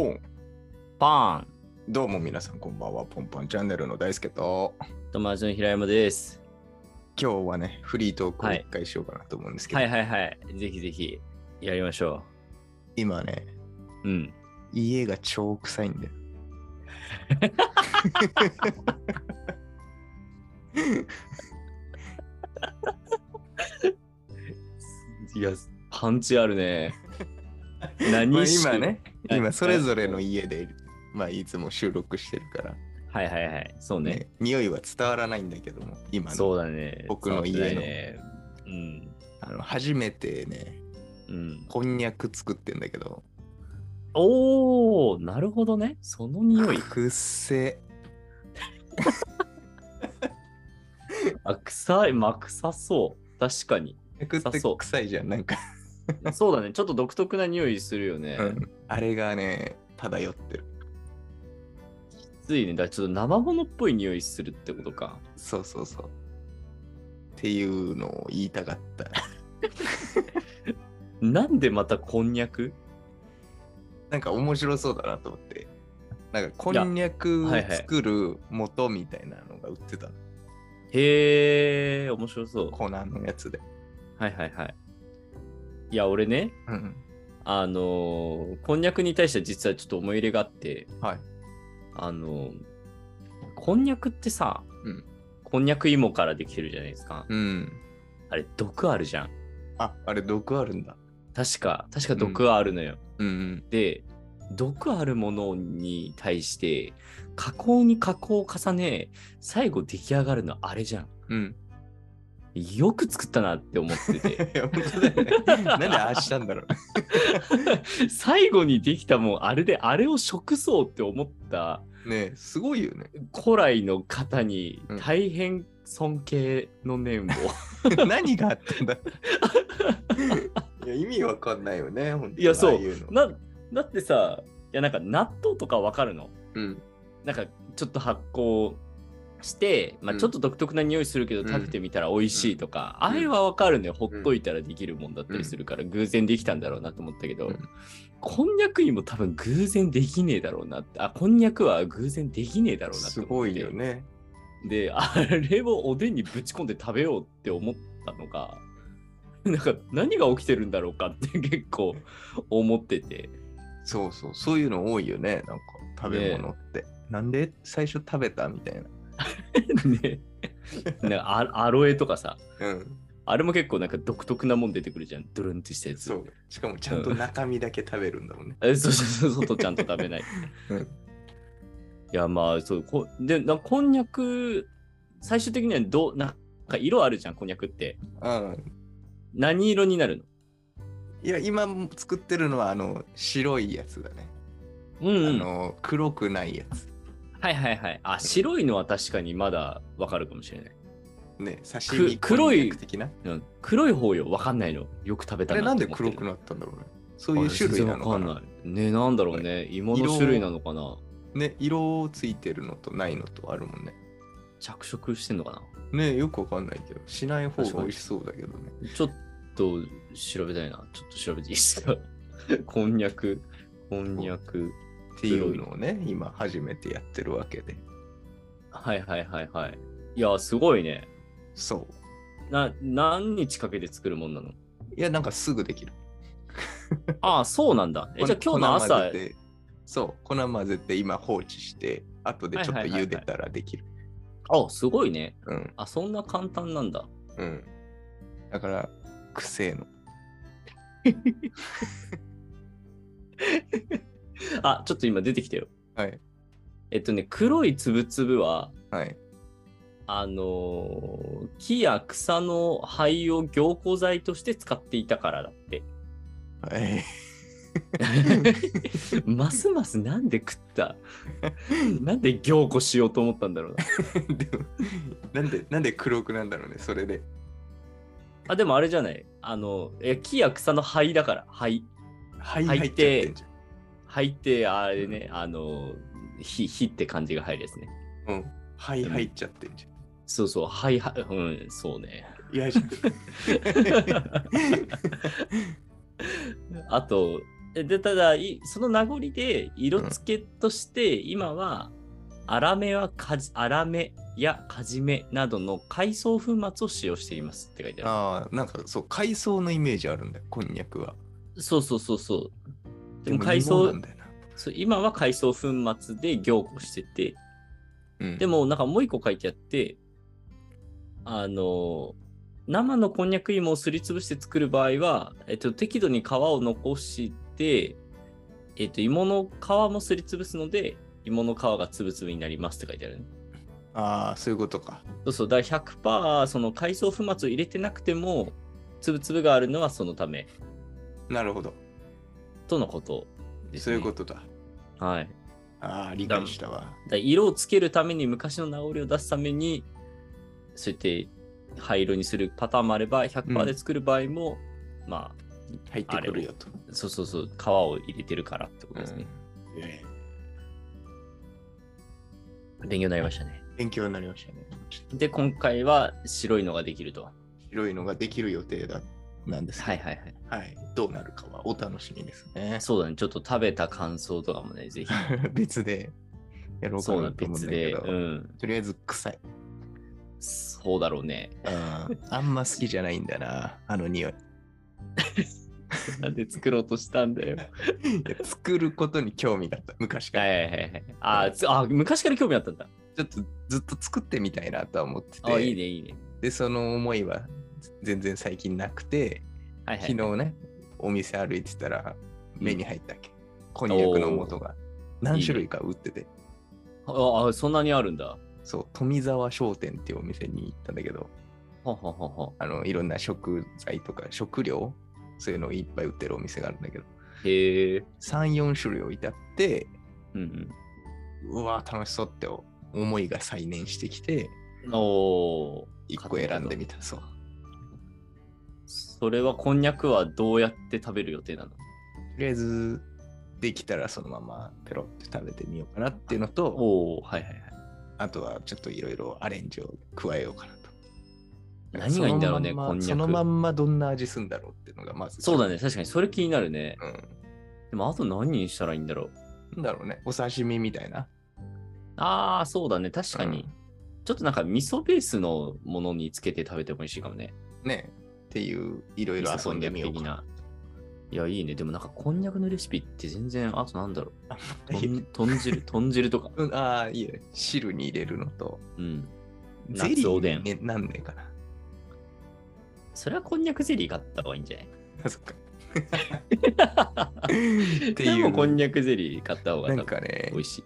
ポン。パどうも皆さんこんばんは。ポンポンチャンネルの大輔と、ン友達の平山です。今日はね、フリートークをはい一回しようかなと思うんですけど、はいはいはい。ぜひぜひやりましょ今ね、う。うん。家が超臭いんだよ。いや、パンチあるね。まあ今ね、はい今それぞれの家で、まあいつも収録してるから、はいはいはい。そうね。ね、匂いは伝わらないんだけども、今そうのだね。僕の家のね。うん。あの初めてね、うん。こんにゃく作ってんだけど、おー、なるほどね。その匂い。くっせ。あ、臭い。まあ、臭そう。確かに。臭そう臭いじゃん、なんか、そうだね。ちょっと独特な匂いするよね。うんあれがね、漂ってる。ついね。だからちょっと生物っぽい匂いするってことか。そうそうそう。っていうのを言いたかった。なんでまたこんにゃく？なんか面白そうだなと思って。なんかこんにゃくをはいはい作る元みたいなのが売ってたの。へえ、面白そう。粉のやつで。はいはいはい。いや、俺ね、うん。あのーこんにゃくに対しては実はちょっと思い入れがあって、はい。あのーこんにゃくってさ、うんこんにゃく芋からできてるじゃないですか。うん。あれ、毒あるじゃん。あ、あれ毒あるんだ。確か、確か毒あるのよ。うんで、毒あるものに対して、加工に加工を重ね、最後出来上がるのあれじゃん。うん。うん。よく作ったなって思ってて。いや、本当だよね。なんでああしたんだろう。最後にできたもんあれであれを食そうって思ったねえすごいよね。古来の方にうん大変尊敬の念を、何があったんだ？いや、意味わかんないよね、本当にいやそうああいうの。なだってさいやなんか納豆とかわかるの？うん。なんかちょっと発酵して、まあ、うん。ちょっと独特な匂いするけどうん。食べてみたら美味しいとか、うん。あれはわかるね。ほっといたらできるもんだったりするから、偶然できたんだろうなと思ったけど、うん。こんにゃくにも多分偶然できねえだろうなってあこんにゃくは偶然できねえだろうなっすごいよね。で、あれをおでんにぶち込んで食べようって思ったのが、なんか何が起きてるんだろうかって結構思ってて。そうそう、そういうの多いよね、なんか食べ物って。なんで最初食べたみたいな。ね。なんかアアロエとかさ、うん。あれも結構なんか独特なもん出てくるじゃん。ドゥルンってしたやつ。そう。しかもちゃんと中身だけ食べるんだもんね。え そうそうそう、外ちゃんと食べない。うんいや、まあ、そう、こで、なこんにゃく、最終的にはどう、なんか色あるじゃん、こんにゃくって。うん。何色になるの？いや、今作ってるのはあの白いやつだね。うん、うん。あの黒くないやつ。はいはいはい。あ、白いのは確かにまだわかるかもしれない。ね、刺身く黒い。うん、黒い方よ、わかんないの。よく食べたなあれなんで黒くなったんだろうね。そういう種類なのかな？かんない。ね、なんだろうね。芋の種類なのかな。ね、色ついてるのとないのとあるもんね。着色してんのかね、よくわかんないけど、しない方が美味しそうだけどね。な。ちょっと調べたいな。ちょっと調べていいですか？こんにゃく、こんにゃく。っていうのをね、今初めてやってるわけで。はいはいはいはい。いや、すごいね。そう。な、何日かけて作るもんなの？いや、なんかすぐできる。ああ、そうなんだ。え、じゃあ今日の粉朝、そう、粉混ぜて今放置して、後でちょっと茹でたらできる。あ、すごいね。うん、あ、そんな簡単なんだ。うん。だから、くせえの。あ、ちょっと今出てきたよ。はい。えっとね、黒いつぶつぶは、はい。あのー木や草の灰を凝固剤として使っていたからだって。はい。ますますなんで食った？なんで凝固しようと思ったんだろうな。でも、なんで、なんで黒くなんだろうね、それで。あ、でもあれじゃない？あの、え木や草の灰だから、灰。はい、入っ入っててんじ灰って、あれね、あの、火、火って感じが入るやつね。ゃん。うん。はい、入っちゃってんじそうそう、灰、灰、うん、そうね。ゃん。嫌じゃん。あと、で、ただ、いその名残で色付けとして、今は、粗めはかじ、粗めやかじめなどの海藻粉末を使用していますって書いてある。ああ、なんかそう、海藻のイメージあるんだよ、こんにゃくは。そうそうそうそう。でもも海藻。そう今は海藻粉末で凝固してて、うん、でもなんかもう一個書いてあって、あの、生のこんにゃく芋をすりつぶして作る場合は、えっと、適度に皮を残して、えっと、芋の皮もすりつぶすので、芋の皮がつぶつぶになりますって書いてあるね。ああ、そういうことか。そうそう、だから100%その海藻粉末を入れてなくても、つぶつぶがあるのはそのためなるほど。とのことです、ね。そういうことだ。はい。ああ、理解したわ。だ色をつけるために昔の名残を出すためにそうやって灰色にするパターンもあれば100%で作る場合も、ま入ってくるよと。あそうそうそう皮を入れてるからってことですね、うんええ勉強になりましたね勉強になりましたね。で今回は白いのができると白いのができる予定だなんですはいはいはい。はい。どうなるかはお楽しみですね。そうだね。ちょっと食べた感想とかもねぜひ。別でやろうかそうだなと思うん別だけど、で。うん。とりあえず臭い。そうだろうね。うん。あんま好きじゃないんだな、あの匂い。なんで作ろうとしたんだよ。作ることに興味があった、昔から。はいはいはいはい。あつあ昔から興味あったんだ。ちょっとずっと作ってみたいなとは思ってて、あいいねいいね。で、その思いは全然最近なくて、はいはい。昨日ね、お店歩いてたら目に入ったっけ、こんにゃくの素が何種類か売ってて、ああそんなにあるんだ。そう、富沢商店っていうお店に行ったんだけど、ははははあのいろんな食材とか食料、そういうのをいっぱい売ってるお店があるんだけど、へえ3、4種類置いてあって、うんうわ楽しそうって思いが再燃してきて、うん。おー。1個選んでみた。そう。それはこんにゃくはどうやって食べる予定なの？とりあえず、できたらそのままペロって食べてみようかなっていうのと、おおはいはいはい。あとはちょっといろいろアレンジを加えようかなと。何がいいんだろうねそのままこんにゃくそのまんまどんな味すんだろうっていうのがまず。そうだね、確かにそれ気になるね。うん。でもあと何にしたらいいんだろう？なんだろうね。お刺身みたいな。ああ、そうだね、確かに。ちょっとなんか味噌ベースのものにつけて食べてもいいしいかもね。ね。っていう、いろいろ遊んでみようか。いや、いいね。でもなんかこんにゃくのレシピって全然、あとなんだろう。とん豚汁、豚汁とか。うん、ああ、いいね。汁に入れるのと、うん。ゼリ夏おでんなんねえかな。それはこんにゃくゼリー買った方がいいんじゃない？あそっか。ってでいうもこんにゃくゼリー買った方がなんかね美、味しい。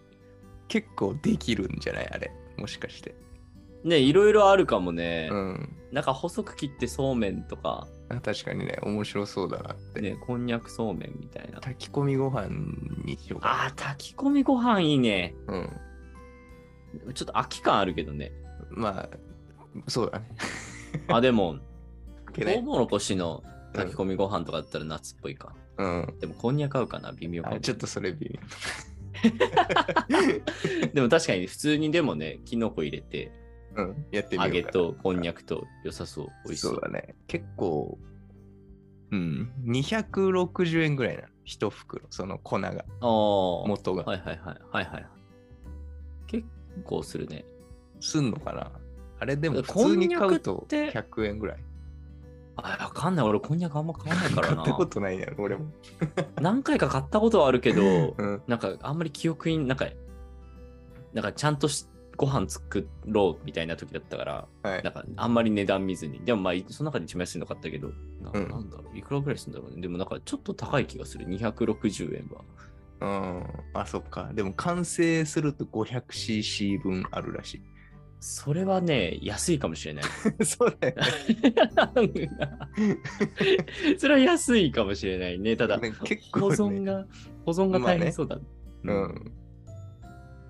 結構できるんじゃない？あれ。もしかして。ね、いろいろあるかもね。うん。なんか細く切ってそうめんとか、あ確かにね、面白そうだなって。ね、こんにゃくそうめんみたいな。炊き込みご飯にしようかああ、炊き込みご飯いいね。な。うん。ちょっと飽き感あるけどね。まあ、そうだね。あ、でも、けねトウモロコシの炊き込みご飯とかだったら夏っぽいか。うん。でも、こんにゃく合うかな微妙かも。あちょっとそれ微妙。でも確かに普通にでもね、キノコ入れて、うん。やってみよう。揚げとこんにゃくと良さそう。美味しそう。そうだね。結構、うん。260円ぐらいなの。一袋、その粉が、ああ。元が。はいはいはい。はいはい。結構するね。すんのかな？あれでも普通に買うとって100円ぐらい。あ、わかんない。俺、こんにゃくあんま買わないから買ったこな。とないやろ、俺も。何回か買ったことはあるけど、うん。なんかあんまり記憶になんか、なんかちゃんとしご飯作ろうみたいな時だったから、はいなん。かあんまり値段見ずに。でもまあ、その中で一番安いの買ったけど、なうんなんだろう、いくらぐらいするんだろうね。でもなんかちょっと高い気がする。260円は。うん。あ、そっか。でも完成すると 500cc 分あるらしそれはね、安いかもしれない。い。そうだよね。それは安いかもしれないね。ただ、ね結保構、ね、存が、保存が大変そうだ。うん。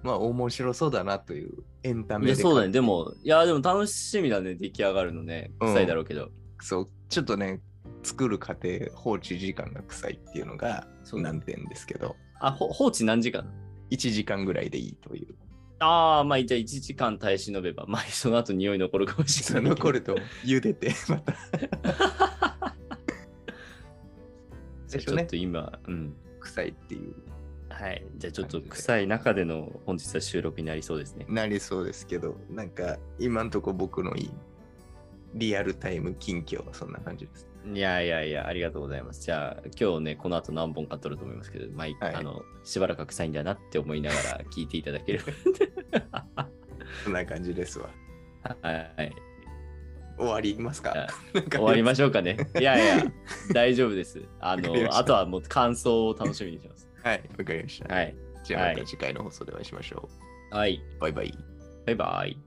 まあ、面白そうだなというエンタメで。いや、そうだね。で、も、いや、でも楽しみだね。出来上がるのね。うん臭いだろうけど。そう、ちょっとね、作る過程、放置時間が臭いっていうのがそうだね難点ですけど、あ、ほ放置何時間？1時間ぐらいでいいという。ああ、まあ、じゃあ1時間耐え忍べば、まあ、その後匂い残るかもしそれない。残ると茹でて、また。ちょっと、今、うん。臭いっていう、はい。じゃあちょっと臭い中での本日は収録になりそうですね。なりそうですけど、なんか今んとこ僕のいいリアルタイム近況はそんな感じです。いやいやいや、ありがとうございます。じゃあ今日ね、この後何本か撮ると思いますけど、まあ、はいあのしばらく臭いんだなって思いながら聞いていただければ。そんな感じですわ。はい。終わりますか？あ終わりましょうかね。いやいや、大丈夫です。あの、たあとはもう感想を楽しみにします。はい、わかりました。はい。じゃあまはいた次回の放送でお会いしましょはい。う。バイバイ。バイバイ。